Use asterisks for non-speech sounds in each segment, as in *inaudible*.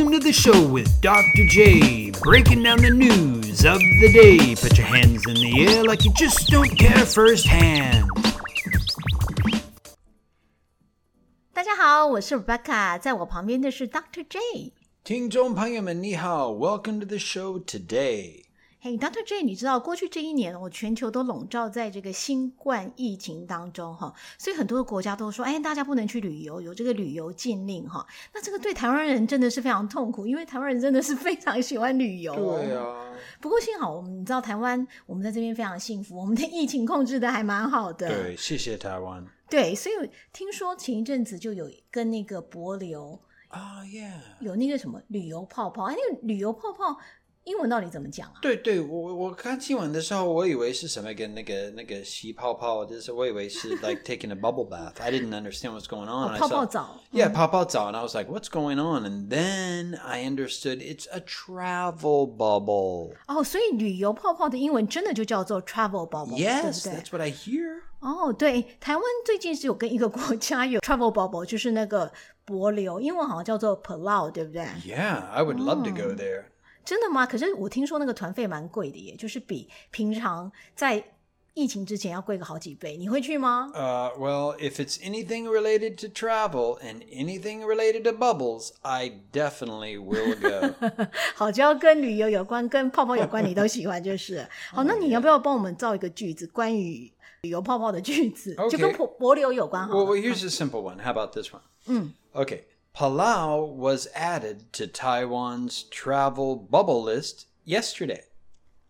Welcome to the show with Dr. J, breaking down the news of the day. Put your hands in the air like you just don't care firsthand. 大家好，我是 Rebecca，在我旁边的是 Dr. J。听众朋友们，你好，Welcome to the show today. 嘿、d r J，你知道过去这一年，我全球都笼罩在这个新冠疫情当中哈，所以很多的国家都说，哎，大家不能去旅游，有这个旅游禁令哈。那这个对台湾人真的是非常痛苦，因为台湾人真的是非常喜欢旅游。对啊。不过幸好我们你知道台湾，我们在这边非常幸福，我们的疫情控制的还蛮好的。对，谢谢台湾。对，所以听说前一阵子就有跟那个博流啊，Yeah，有那个什么旅游泡泡，哎，那个旅游泡泡。英文到底怎么讲啊？对对，我我看新闻的时候，我以为是什么跟那个那个吸泡泡，就是我以为是 like *laughs* taking a bubble bath. I didn't understand what's going on. 泡泡澡。Yeah, 泡泡澡，and I was like, what's going on? And then I understood it's a travel bubble. 哦，所以旅游泡泡的英文真的就叫做 travel bubble。Yes, that's what I hear. 哦，对，台湾最近是有跟一个国家有 travel *laughs* bubble，就是那个博流，英文好像叫做 Palau，对不对？Yeah, I would love to go there. 真的吗？可是我听说那个团费蛮贵的耶，就是比平常在疫情之前要贵个好几倍。你会去吗？呃，Well, if it's anything related to travel and anything related to bubbles, I definitely will go. 好，只要跟旅游有关、跟泡泡有关，你都喜欢就是。好，那你要不要帮我们造一个句子，关于旅游泡泡的句子，就跟博博流有关？好。Well, here's a simple one. How about this one? 嗯，Okay. Palau was added to Taiwan's travel bubble list yesterday.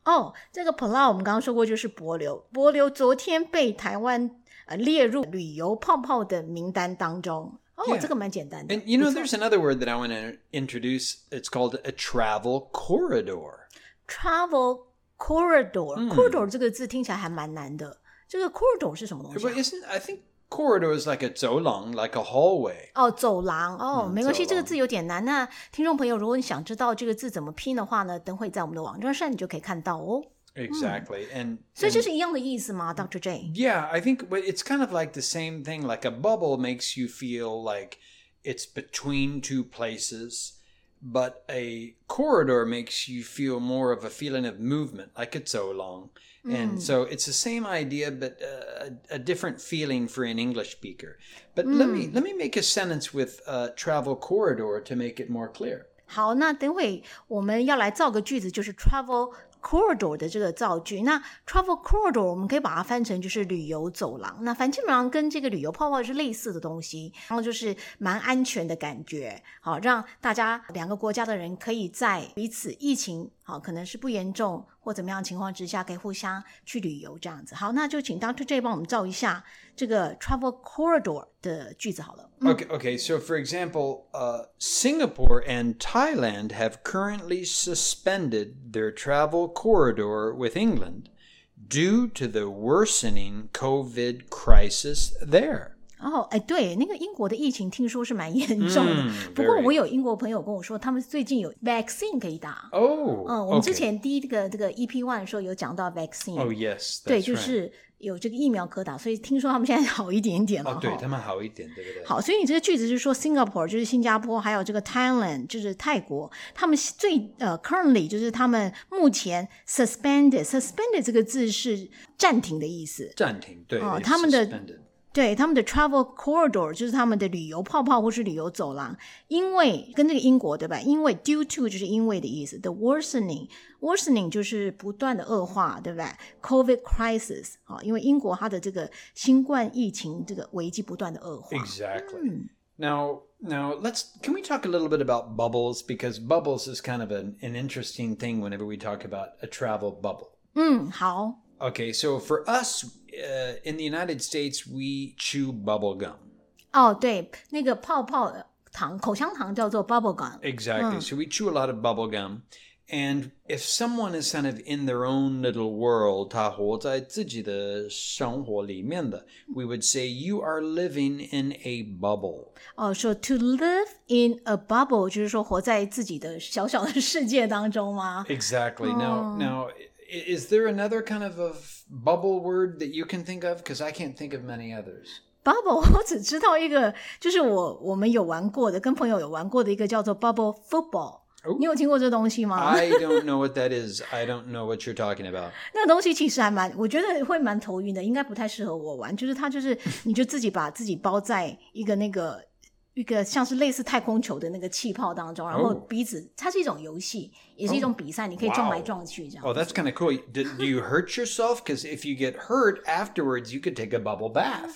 哦，这个 Palau 我们刚刚说过就是帛琉，帛琉昨天被台湾呃列入旅游泡泡的名单当中。哦，yeah. 这个蛮简单的。And you know, there's another word that I want to introduce. It's called a travel corridor. Travel corridor. Corridor 这个字听起来还蛮难的。这个 corridor 是什么东西、啊、？But isn't I think corridor is like a 走廊，like a hallway。哦，走廊哦，没关系，这个字有点难。那听众朋友，如果你想知道这个字怎么拼的话呢，等会在我们的网站上你就可以看到哦。Exactly, and 所以这是一样的意思吗，Dr. J? Yeah, I think it's kind of like the same thing. Like a bubble makes you feel like it's between two places, but a corridor makes you feel more of a feeling of movement, like it's so long. And mm. so it's the same idea, but uh, a, a, different feeling for an English speaker. But mm. let me let me make a sentence with uh, travel corridor to make it more clear. 好，那等会我们要来造个句子，就是 travel corridor 的这个造句，那 travel corridor 我们可以把它翻成就是旅游走廊。那反正基本上跟这个旅游泡泡是类似的东西，然后就是蛮安全的感觉，好让大家两个国家的人可以在彼此疫情好可能是不严重或怎么样情况之下，可以互相去旅游这样子。好，那就请 Doctor J 帮我们造一下这个 travel corridor 的句子好了。Okay, okay. So, for example, uh, Singapore and Thailand have currently suspended their travel corridor with England due to the worsening COVID crisis there. 哦，哎，对，那个英国的疫情听说是蛮严重的。嗯、不过我有英国朋友跟我说，他们最近有 vaccine 可以打。哦，嗯，我们之前第一个这个 EP one 的时候有讲到 vaccine。哦，yes，对，就是有这个疫苗可打，所以听说他们现在好一点点了。哦，对他们好一点，对不对？好，所以你这个句子是说 Singapore 就是新加坡，还有这个 Thailand 就是泰国，他们最呃 currently 就是他们目前 suspended suspended 这个字是暂停的意思。暂停，对，哦，他们的。对他们的 travel corridor 就是他们的旅游泡泡或是旅游走廊，因为跟这个英国对吧？因为 due to 就是因为的意思，the worsening worsening 就是不断的恶化，对不对？Covid crisis 啊，因为英国它的这个新冠疫情这个危机不断的恶化。Exactly. Now, now let's can we talk a little bit about bubbles because bubbles is kind of an, an interesting thing whenever we talk about a travel bubble. 嗯，好。Okay, so for us uh, in the United States, we chew bubble gum. 哦，对，那个泡泡糖、口香糖叫做 bubble gum. Exactly. So we chew a lot of bubble gum. And if someone is kind of in their own little world, 他活在自己的生活里面的, we would say you are living in a bubble. 哦，说 to live in a bubble 就是说活在自己的小小的世界当中吗？Exactly. Now, now is there another kind of a bubble word that you can think of? Because I can't think of many others. Bubble，我只知道一个，就是我我们有玩过的，跟朋友有玩过的一个叫做 Bubble *laughs* Football。哦你有*laughs* 听过这东西吗？ I don't know what that is. I don't know what you're talking about. 那个东西其实还蛮，我觉得会蛮头晕的，应该不太适合我玩。就是它就是，你就自己把自己包在一个那个 一个像是类似太空球的那个气泡当中，然后哦彼此，它是一种游戏，也是一种比赛，你可以撞来撞去这样。Oh, that's kind of cool. Do you hurt yourself? Because if you get hurt afterwards, you could take a bubble bath.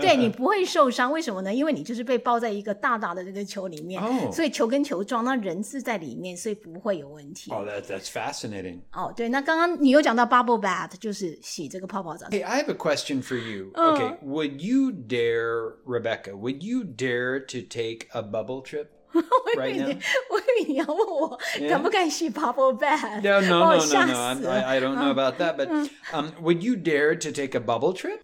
对你不会受伤，为什么呢？因为你就是被包在一个大大的这个球里面，哦所以球跟球撞，那人是在里面，所以不会有问题。Oh, that, that's fascinating. 哦，对，那刚刚你有讲到 bubble bath，就是洗这个泡泡澡。Hey, I have a question for you. Okay, would you dare, Rebecca, would you dare to take a bubble trip *laughs* right now? 我以为你要问我*laughs* *laughs* 敢不敢洗 bubble bath？ No, no, 哦 no, no, 吓 no. 死 I'm, 了 I, I don't know about that, but um, would you dare to take a bubble trip?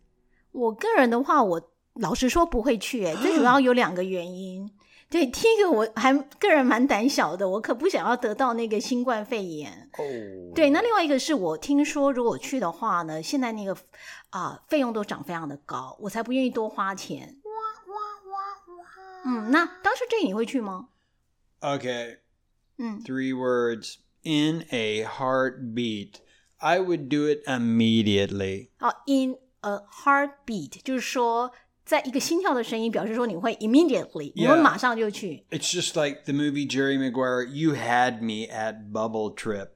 我个人的话，我老实说不会去、欸，最主要有两个原因。对，第一个我还个人蛮胆小的，我可不想要得到那个新冠肺炎。 Oh. 对，那另外一个是我听说，如果去的话呢，现在那个啊、费用都涨非常的高，我才不愿意多花钱。 *gasps* 嗯，那当时这你会去吗？ Okay, 嗯， three words in a heartbeat. I would do it immediately. 哦，in a heartbeat，就是说在一个心跳的声音，表示说你会 immediately，你会 Yeah 马上就去。 It's just like the movie Jerry Maguire, You Had Me at Bubble Trip.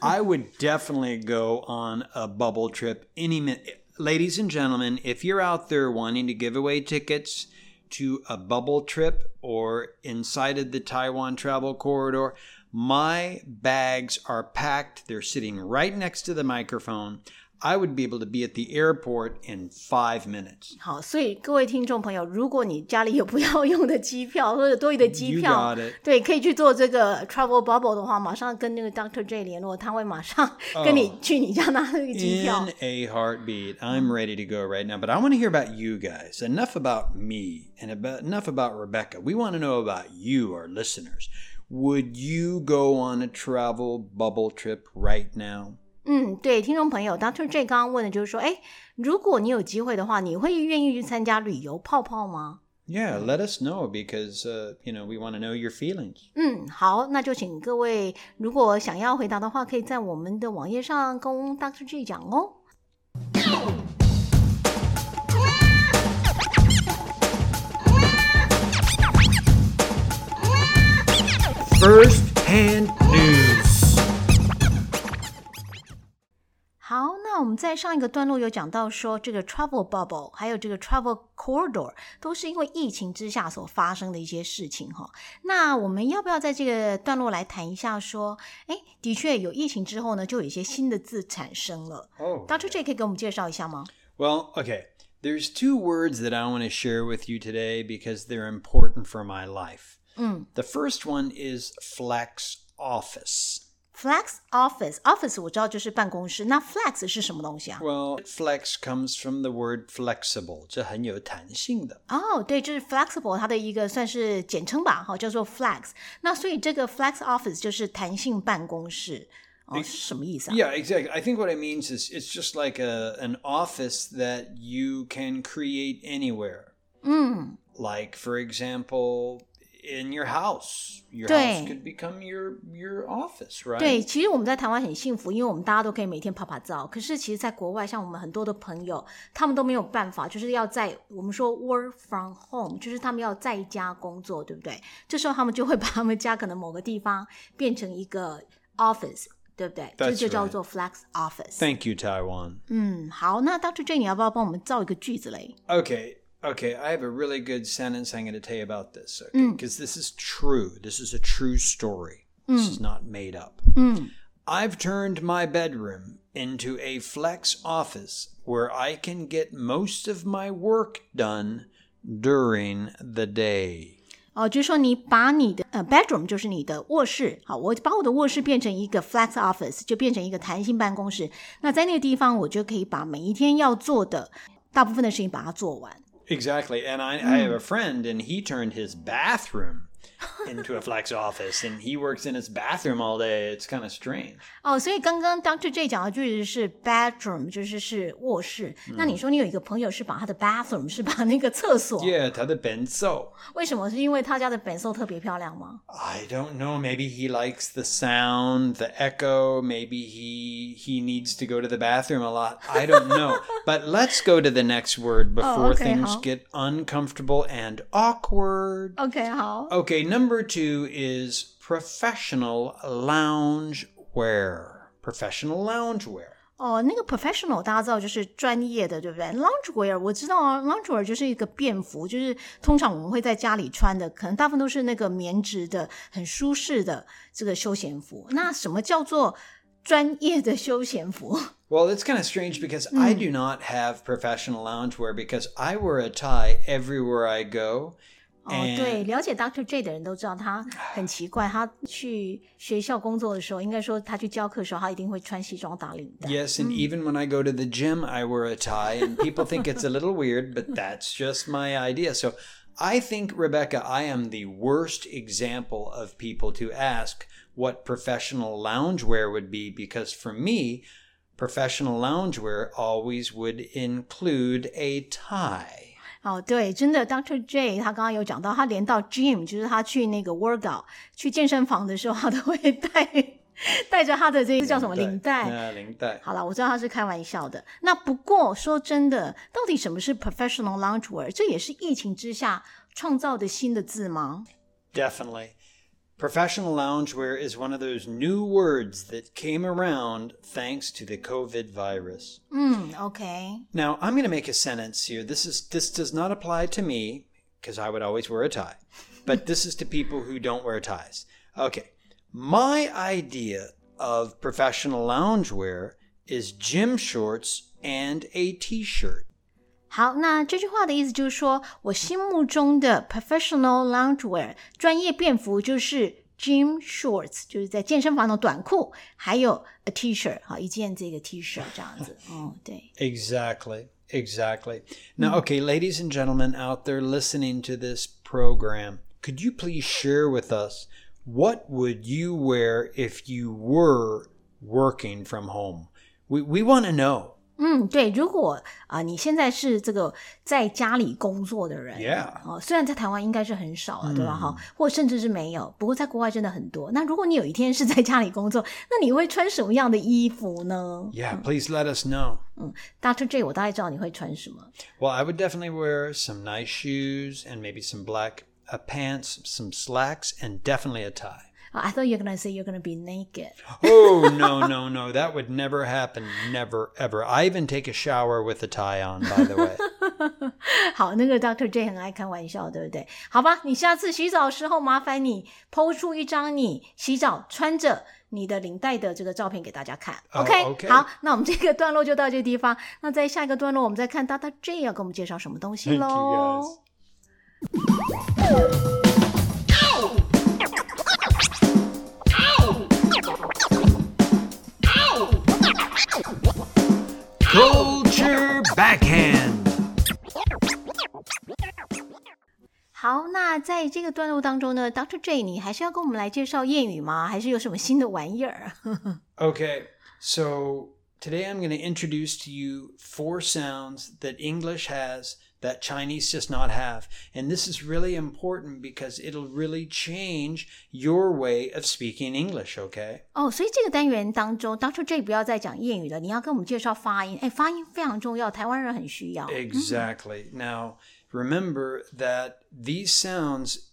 I would definitely go on a bubble trip any minute. Ladies and gentlemen, if you're out there wanting to give away tickets to a bubble trip or inside of the Taiwan travel corridor, my bags are packed. They're sitting right next to the microphone. I would be able to be at the airport in five minutes. 好，所以各位听众朋友，如果你家里有不要用的机票或者多余的机 You *laughs* 票 got it.，对，可以去做这个 travel bubble 的话，马上跟那个 Doctor J 联络，他会马上跟你去你家拿那个机票。 In a heartbeat. I'm ready to go right now. But I want to hear about you guys. Enough about me and about, enough about Rebecca. We want to know about you, our listeners. Would you go on a travel bubble trip right now? 嗯，对，听众朋友，Doctor J 刚刚问的就是说，哎，如果你有机会的话，你会愿意去参加旅游泡泡吗？Yeah, let us know because, uh, you know, we want to know your feelings. 嗯，好，那就请各位，如果想要回答的话，可以在我们的网页上跟 Doctor J 讲哦。First hand news. 我们在上一个段落有讲到说，这个 travel bubble 还有这个 travel corridor 都是因为疫情之下所发生的一些事情哈。那我们要不要在这个段落来谈一下说，哎，的确有疫情之后呢，就有一些新的字产生了。Oh. Dr. J 可以给我们介绍一下吗？Well, okay. There's two words that I want to share with you today because they're important for my life. 嗯 The first one is flex office. ，flex office office 我知道就是办公室，那 flex 是什么东西啊？ Well, flex comes from the word flexible. 这很有弹性的。哦，对，就是 flexible 它的一个算是简称吧，哈，叫做 flex。那所以这个 flex office 就是弹性办公室，哦，是什么意思啊？ Yeah, exactly. I think what it means is it's just like a an office that you can create anywhere. 嗯， Like for example, in your house. Your 对。 house could become your your office, right? 对，其实我们在台湾很幸福，因为我们大家都可以每天拍拍照。可是其实，在国外，像我们很多的朋友，他们都没有办法，就是要在我们说 work from home，就是他们要在家工作，对不对？这时候他们就会把他们家可能某个地方变成一个 office，对不对？这 That's 就叫 right. 做 flex office。 Thank you, Taiwan. 嗯，好，那 Dr. J，你要不要帮我们造一个句子嘞？ Okay, okay. I have a really good sentence I'm going to tell you about this, okay? Because this is true. This is a true story. This is not made up. 嗯 I've turned my bedroom into a flex office where I can get most of my work done during the day. 哦，就是说你把你的呃 bedroom 就是你的卧室，好，我把我的卧室变成一个 flex office，就变成一个弹性办公室。那在那个地方，我就可以把每一天要做的大部分的事情把它做完。 Exactly. And I, I have hmm. a friend, and he turned his bathroom into a flex office and he works in his bathroom all day. It's kind of strange. *laughs* 哦，所以刚刚 Dr. J 讲的句子是 bedroom，就是是卧室。那你说你有一个朋友是把他的 bathroom 是把那个厕所 Yeah, 他的 benzo. 为什么？是因为他家的本色特别漂亮吗？ I don't know. Maybe he likes the sound, the echo. Maybe he he needs to go to the bathroom a lot. I don't know. *laughs* but let's go to the next word before okay, things how? get uncomfortable and awkward. OK，好。 Okay, number two is professional lounge wear. Professional lounge wear. 哦，那个 professional 大家知道就是专业的，对不对？loungewear 我知道啊，loungewear 就是一个便服，就是通常我们会在家里穿的，可能大部分都是那个棉质的、很舒适的这个休闲服。那什么叫做专业的休闲服？ Well, it's kind of strange because I do not have professional loungewear because I wear a tie everywhere I go. 哦， And 对，了解 Dr. J 的人都知道他很奇怪，他去学校工作的时候，应该说他去教课的时候，他一定会穿西装打领带。 Yes, and even when I go to the gym, I wear a tie, and people think it's a little weird, but that's just my idea. So I think, Rebecca, I am the worst example of people to ask what professional loungewear would be because for me, professional loungewear always would include a tie. 哦，对，真的，Dr. J 他刚刚有讲到，他连到 gym，就是他去那个 workout 去健身房的时候，他都会带带着他的这个叫什么领带。啊，领带。好了，我知道他是开玩笑的。那不过说真的，到底什么是 professional loungewear？这也是疫情之下创造的新的字吗？Definitely. Professional loungewear is one of those new words that came around thanks to the COVID virus. Mm, okay. Now, I'm going to make a sentence here. This is this does not apply to me because I would always wear a tie. But this is to people who don't wear ties. Okay. My idea of professional loungewear is gym shorts and a t-shirt. 好，那这句话的意思就是说，我心目中的 professional loungewear 专业便服就是 gym shorts，就是在健身房的短裤，还有 a t-shirt，好一件这个 T 恤这样子。嗯，对。 Exactly. *laughs* Exactly. Now, okay, ladies and gentlemen out there listening to this program, could you please share with us what would you wear if you were working from home? We we want to know. 嗯，对，如果啊、你现在是这个在家里工作的人哦，虽然在台湾应该是很少了，对吧？哈、或甚至是没有，不过在国外真的很多。那如果你有一天是在家里工作，那你会穿什么样的衣服呢 Yeah, please let us know. 嗯？Dr. J，我大概知道你会穿什么。Well, I would definitely wear some nice shoes and maybe some black uh, pants, some slacks, and definitely a tie. I thought you're gonna say you're gonna be naked. *laughs* Oh, no, no, no. That would never happen. Never, ever. I even take a shower with a tie on, by the way. *laughs* 好，那个 Dr. J 很爱开玩笑，对不对？好吧，你下次洗澡的时候，麻烦你抛出一张你洗澡穿着你的领带的这个照片给大家看。哦 OK，, OK 好，那我们这个段落就到这个地方。那在下一个段落，我们再看 Dr. J 要给我们介绍什么东西 Thank you, 喽 Culture backhand. 好，那在这个段落当中呢，Dr. J，你还是要跟我们来介绍谚语吗？还是有什么新的玩意儿？ Okay, *laughs* so today I'm going to introduce to you four sounds that English has that Chinese does not have. And this is really important because it'll really change your way of speaking English, okay? 哦，所以这个单元当中，Dr. J 不要再讲谚语了，你要跟我们介绍发音。哎，发音非常重要，台湾人很需要。 Exactly. Now, remember that these sounds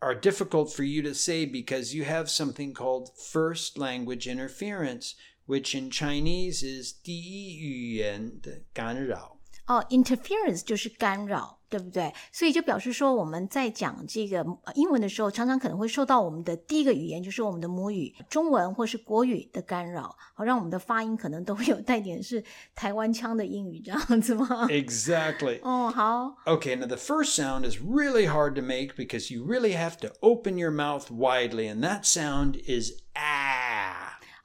are difficult for you to say because you have something called first language interference, which in Chinese is 第一语言的干扰。 哦，interference 就是干扰，对不对？所以就表示说我们在讲这个呃英文的时候，常常可能会受到我们的第一个语言，就是我们的母语中文或是国语的干扰，好让我们的发音可能都会有带点是台湾腔的英语这样子吗？ Exactly. 哦，好， Okay, now the first sound is really hard to make because you really have to open your mouth widely, and that sound is ah.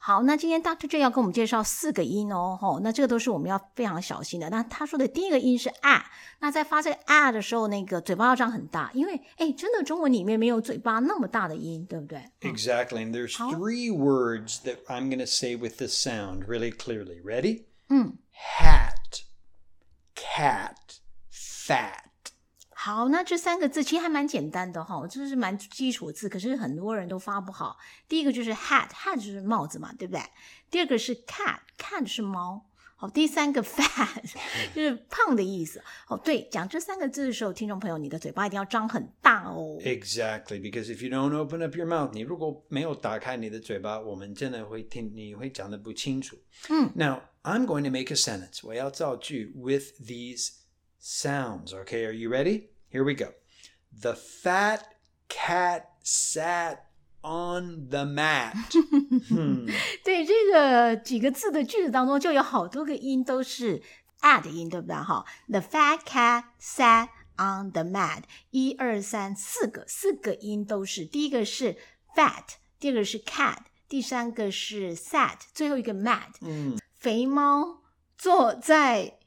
好，那今天 Doctor J 要跟我们介绍四个音哦，吼，那这个都是我们要非常小心的。那他说的第一个音是啊那在发这个啊的时候，那个嘴巴要张很大，因为哎，真的中文里面没有嘴巴那么大的音，对不对？Exactly. And there's three words that I'm going to say with this sound really clearly. Ready? 嗯，Hat, cat, fat. 好，那这三个字其实还蛮简单的哈，这是蛮基础的字，可是很多人都发不好。第一个就是 hat，hat 就是帽子嘛，对不对？第二个是 cat，cat 是猫。好，第三个 fat 就是胖的意思。哦，对，讲这三个字的时候，听众朋友，你的嘴巴一定要张很大哦。 Exactly, because if you don't open up your mouth, 你如果没有打开你的嘴巴，我们真的会听你会讲得不清楚。嗯。 Now, I'm going to make a sentence. 我要造句 with these sounds. Okay, are you ready? Here we go. The fat cat sat on the mat. *laughs* Hmm. 对这个几个字的句子当中，就有好多个音都是 a 的音，对不对？哈，The fat cat sat on the mat，一二三四个，四个音都是。第一个是 fat，第二个是 cat，第三个是 sat，最后一个 mat。嗯肥猫坐在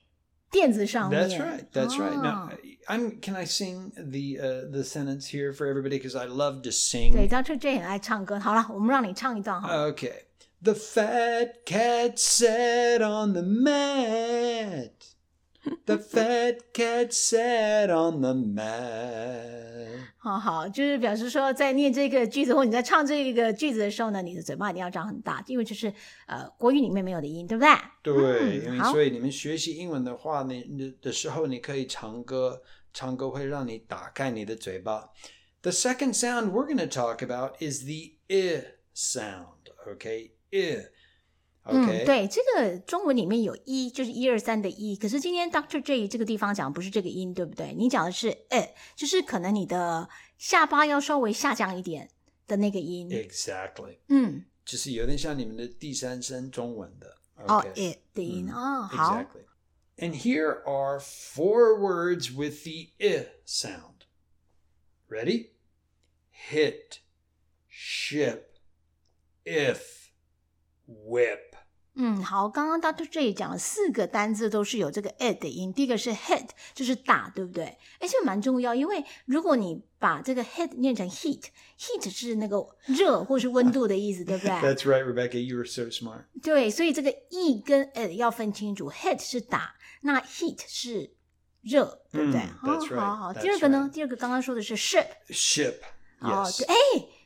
垫子上面。 That's right. That's right. Now, 哦 I'm. Can I sing the uh, the sentence here for everybody? Because I love to 对 sing. ，Dr. J 很爱唱歌。好了，我们让你唱一段好了。 Okay. The fat cat sat on the mat. The fat cat sat on the mat. 好好，就是表示说，在念这个句子或你在唱这个句子的时候呢，你的嘴巴一定要张很大，因为这是呃国语里面没有的音，对不对？对，嗯因为好所以你们学习英文的话，你你的时候你可以唱歌，唱歌会让你打开你的嘴巴。The second sound we're going to talk about is the i sound. Okay, i. 嗯.对，这个中文里面有一，就是一二三的一。可是今天 Doctor J 这个地方讲不是这个音，对不对？你讲的是呃，就是可能你的下巴要稍微下降一点的那个音。Exactly. 嗯，就是有点像你们的第三声中文的。哦 Okay.，it 的音嗯哦，好。Exactly. And here are four words with the i sound. Ready? Hit, ship, if, whip. 嗯，好，刚刚 Doctor 这里讲了四个单字都是有这个 "ed" 的音。第一个是 "hit"，就是打，对不对？而且蛮重要，因为如果你把这个 "hit" 念成 "heat"，"heat" 是那个热或是温度的意思，对不对？That's right, Rebecca, you are so smart. 对，所以这个 "e" 跟 "ed" 要分清楚，"hit" 是打，那 "heat" 是热，对不对？That's right. 好好。第二个呢？第二个刚刚说的是 "ship"，ship。Yes.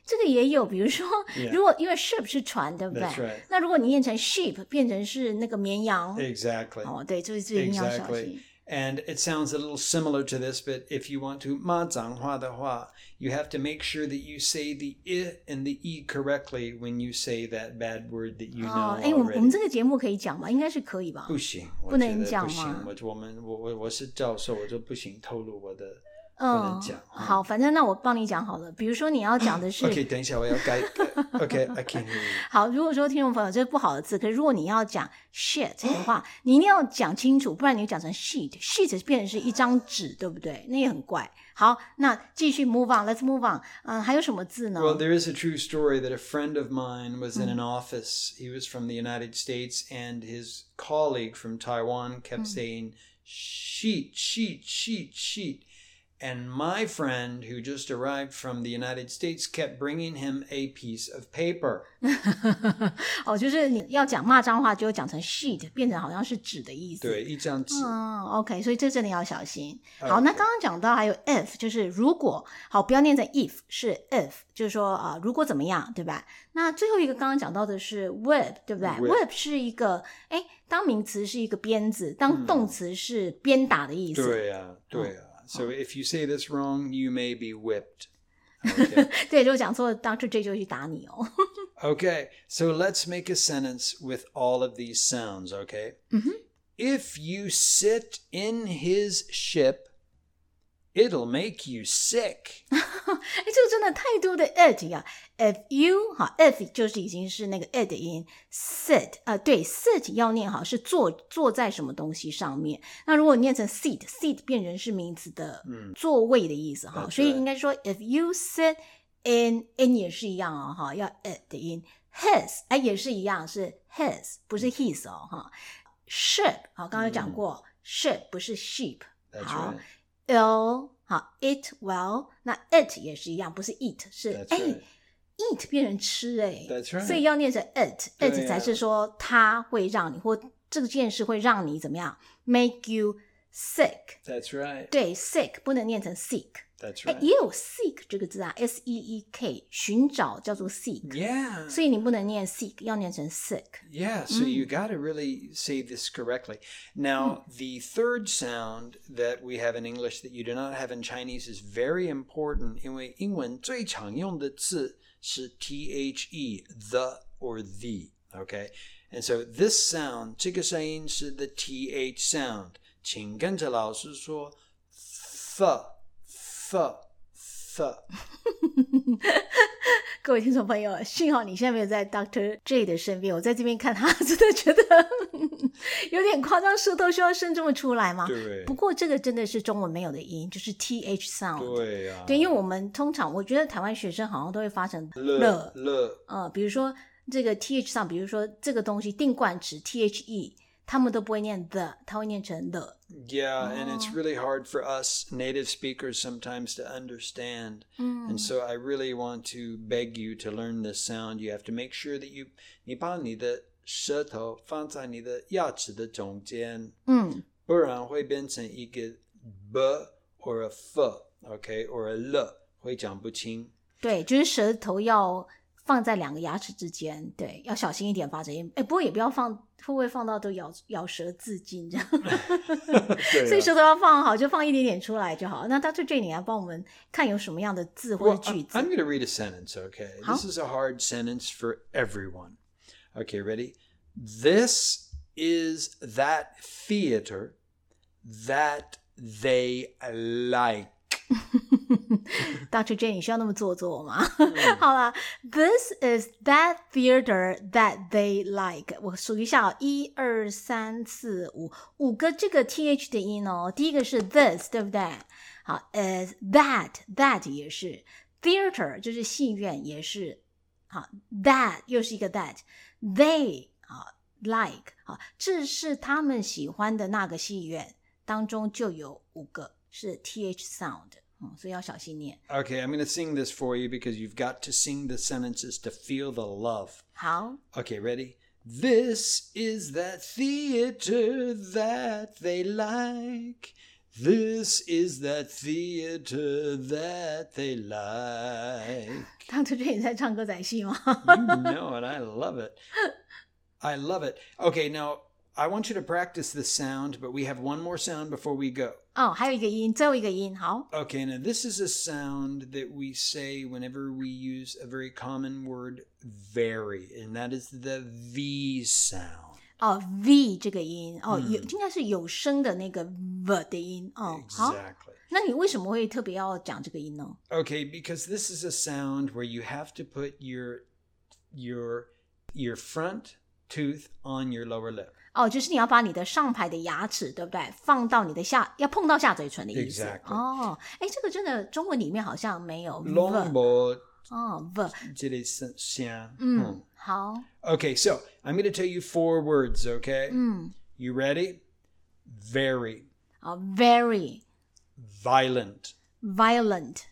这个也有，比如说如果因为 ship 是船，对不对那如果你念成 sheep，变成是那个绵羊，Exactly. 哦，对，就是这一定要小.心。And it sounds a little similar to this, but if you want to maizang hai 的话, you have to make sure that you say the i and the e correctly when you say that bad word that you 哦 know，哎，我们我们这个节目可以讲吗？应该是可以吧？不行，不能讲不行吗我我们我我我是教授，我就不行透露我的嗯能讲，好，反正那我帮你讲好了。比如说你要讲的是 OK，等一下我要改。OK，I *coughs* can't *laughs* hear you。好，如果说听众朋友这是不好的字，可是如果你要讲 *gasps* shit 的话，你一定要讲清楚，不然你讲成 sheet，sheet 变成是一张纸，对不对？那也很怪。好，那继续 move on，let's move on。嗯，还有什么字呢？ Well, there is a true story that a friend of mine was in an office. He was from the United States, and his colleague from Taiwan kept saying, sheet, sheet, sheet, sheet. And my friend, who just arrived from the United States, kept bringing him a piece of paper. 哦，就是你要讲骂脏话，就讲成 sheet，变成好像是纸的意思。对，一张纸。嗯，OK，所以这真的要小心。好 OK 那刚刚讲到还有 if，就是如果，好，不要念成 if，是 if，就是说啊、呃如果怎么样，对吧？那最后一个刚刚讲到的是 whip，对不对 Whip 是一个，哎，当名词是一个鞭子，当动词是鞭打的意思。对啊，对啊。 So if you say this wrong, you may be whipped. *laughs* *laughs* Okay. 对，如果讲错，Doctor J 就会去打你哦。 Okay, so let's make a sentence with all of these sounds, okay? If you sit in his ship, it'll make you sick. 哎，这个真的太多的 it 呀、If you 好，if 就是已经是那个 it 的音，sit 啊、对，sit 要念好是坐坐在什么东西上面。那如果你念成 seat，seat 变成是名词的座位的意思哈， That's 所以 right 应该说 if you sit in in 也是一样哦哈，要 it 的音 his，哎，也是一样，是 his，不是 his 哦，哈。sheep，好，刚刚讲过、sheep 不是 sheep， That's 好 right. ill，好，eat well，那 it 也是一样，不是 eat，是 right. eat 变成吃哎 right. 所以要念成 it，it 啊才是说它会让你或这件事会让你怎么样，make you sick。That's right. 对，sick 不能念成 seek，That's 哎， right. 也有 seek 这个字啊，s e e k，寻找叫做 seek， Yeah. 所以你不能念 seek，要念成 sick。 Yeah, so you got to really say this correctly. Now, the third sound that we have in English that you do not have in Chinese is very important. 因为英文最常用的字是 the, the or the. Okay, and so this sound, 这个声音是 the th sound. 请跟着老师说 th, Th, *laughs* th. 各位听众朋友，幸好你现在没有在 Doctor J 的身边，我在这边看他，真的觉得有点夸张，舌头需要伸这么出来吗？对不过这个真的是中文没有的音，就是 th sound。对啊。对，因为我们通常我觉得台湾学生好像都会发成乐乐呃，比如说这个 th sound，比如说这个东西定冠词 the，他们都不会念 the，他会念成 the。 Yeah, and it's really hard for us native speakers sometimes to understand. Mm. And so I really want to beg you to learn this sound. You have to make sure that you 你把你的舌头放在你的牙齿的中间，嗯，不然会变成一个 b or a f, okay, or a l 会讲不清。对，就是舌头要 放在两个牙齿之间，对，要小心一点发这音。哎，不过也不要放，会不会放到都咬咬舌自尽这样？所以舌头要放好，就放一点点出来就好。那 Dr. J，你来帮我们看有什么样的字或者句子 I'm going to read a sentence, okay? This is a hard sentence for everyone. Okay, ready? This is that theater that they like. Dr. Jane，你需要那么做作吗？好了，This is that theater that they like。我数一下、哦，一二三四五，五个这个 th 的音哦。第一个是 this，对不对？好，is that that 也是 theater 就是戏院也是好，that 又是一个 that they 啊 like 好，这是他们喜欢的那个戏院当中就有五个是 th sound。嗯，所以要小心念。 Okay, I'm going to sing this for you because you've got to sing the sentences to feel the love. 好， Okay, ready? This is that theater that they like. This is that theater that they like. *laughs* 当初这你在唱歌仔戏吗？ You know it. I love it. I love it. Okay, now I want you to practice this sound, but we have one more sound before we go. 哦，还有一个音，最后一个音，好， Okay, now this is a sound that we say whenever we use a very common word, very, and that is the V sound. 哦，v 这个音，哦，有应该是有声的那个 v 的音，哦，好， Exactly. 那你为什么会特别要讲这个音呢？ Okay, because this is a sound where you have to put your your your front tooth on your lower lip. 哦，就是你要把你的上排的牙齿，对不对？放到你的下，要碰到下嘴唇的意思。Exactly. 哦，哎，这个真的中文里面好像没有 Longboard 哦 v，这里是像，嗯，好，Okay, so I'm going to tell you four words, okay? 嗯，You ready? Very, 啊，very violent, violent。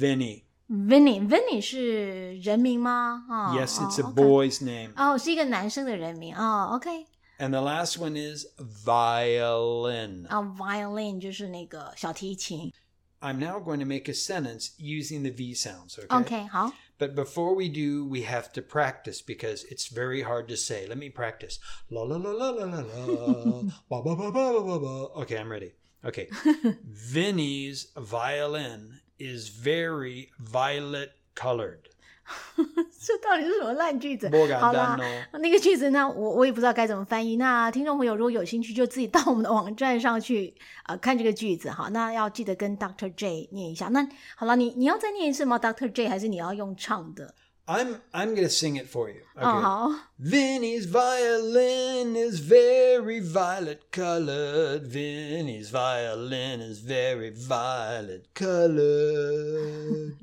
Vinny. Vinny，Vinny 是人名吗？啊、yes, it's a 哦 boy's name. 哦，是一个男生的人名哦。OK，And the last one is violin. 啊、v i o l i n 就是那个小提琴。 I'm now going to make a sentence using the V sounds, okay? OK，好， But before we do, we have to practice because it's very hard to say. Let me practice. La la la la la la la. *laughs* ba, ba, ba, ba, ba, ba, ba. Okay, I'm ready. Okay. *laughs* Vinny's violin is very violet colored. 这到底是什么烂句子？好啦那个句子呢，我我也不知道该怎么翻译。那听众朋友如果有兴趣，就自己到我们的网站上去呃看这个句子哈。那要记得跟 Doctor J 念一下。那好了，你你要再念一次吗？Doctor J 还是你要用唱的？I'm I'm gonna sing it for you. 哦，好。Vinny's violin is very violet colored. Vinny's violin is very violet colored.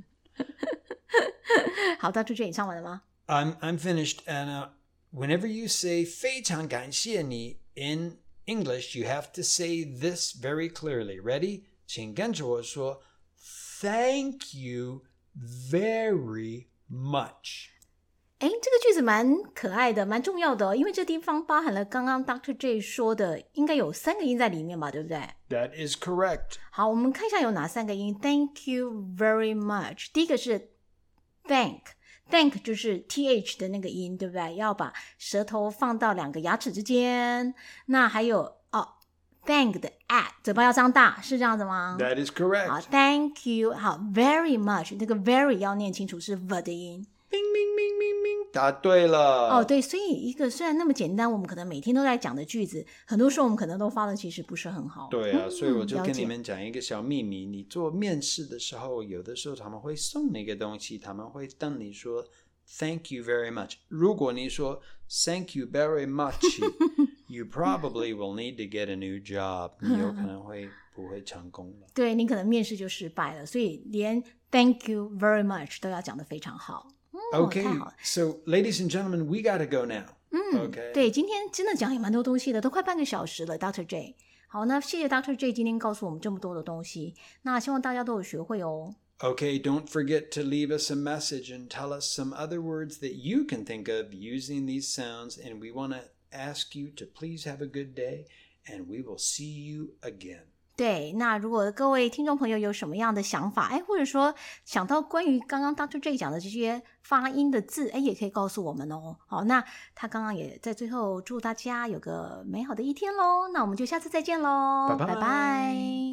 *laughs* 好，Dr. J 你唱完了吗？ I'm I'm finished. And uh, whenever you say 非常感谢你 in English, you have to say this very clearly. Ready? 请跟着我说 Thank you very much. 哎，这个句子蛮可爱的，蛮重要的、哦，因为这地方包含了刚刚 Dr. J 说的，应该有三个音在里面吧，对不对？ That is correct. 好，我们看一下有哪三个音。Thank you very much。第一个是 thank，thank 就是 th 的那个音，对不对？要把舌头放到两个牙齿之间。那还有哦，thank 的 at，嘴巴要张大，是这样子吗？That is correct. 好，Thank you。好，very much，那个 very 要念清楚是 v 的音。明明明明明，答对了。哦，对，所以一个虽然那么简单，我们可能每天都在讲的句子，很多时候我们可能都发的其实不是很好。对啊，嗯所以我就跟你们讲一个小秘密：你做面试的时候，有的时候他们会送你一个东西，他们会当你说 “Thank you very much”。如果你说 “Thank you very much”，you *laughs* probably will need to get a new job。你有可能会 *laughs* 不会成功了。对你可能面试就失败了，所以连 Thank you very much 都要讲得非常好。哦 Okay, 太好了。 so ladies and gentlemen, we gotta go now. 嗯 Okay. 对，今天真的讲也蛮多东西的，都快半个小时了，Dr. J。好，那谢谢 Dr. J 今天告诉我们这么多的东西，那希望大家都有学会哦。 Okay, don't forget to leave us a message and tell us some other words that you can think of using these sounds. And we want to ask you to please have a good day, and we will see you again. 对，那如果各位听众朋友有什么样的想法，哎，或者说想到关于刚刚 Dr. J 讲的这些发音的字，哎，也可以告诉我们哦。好，那他刚刚也在最后祝大家有个美好的一天喽。那我们就下次再见喽，拜拜拜拜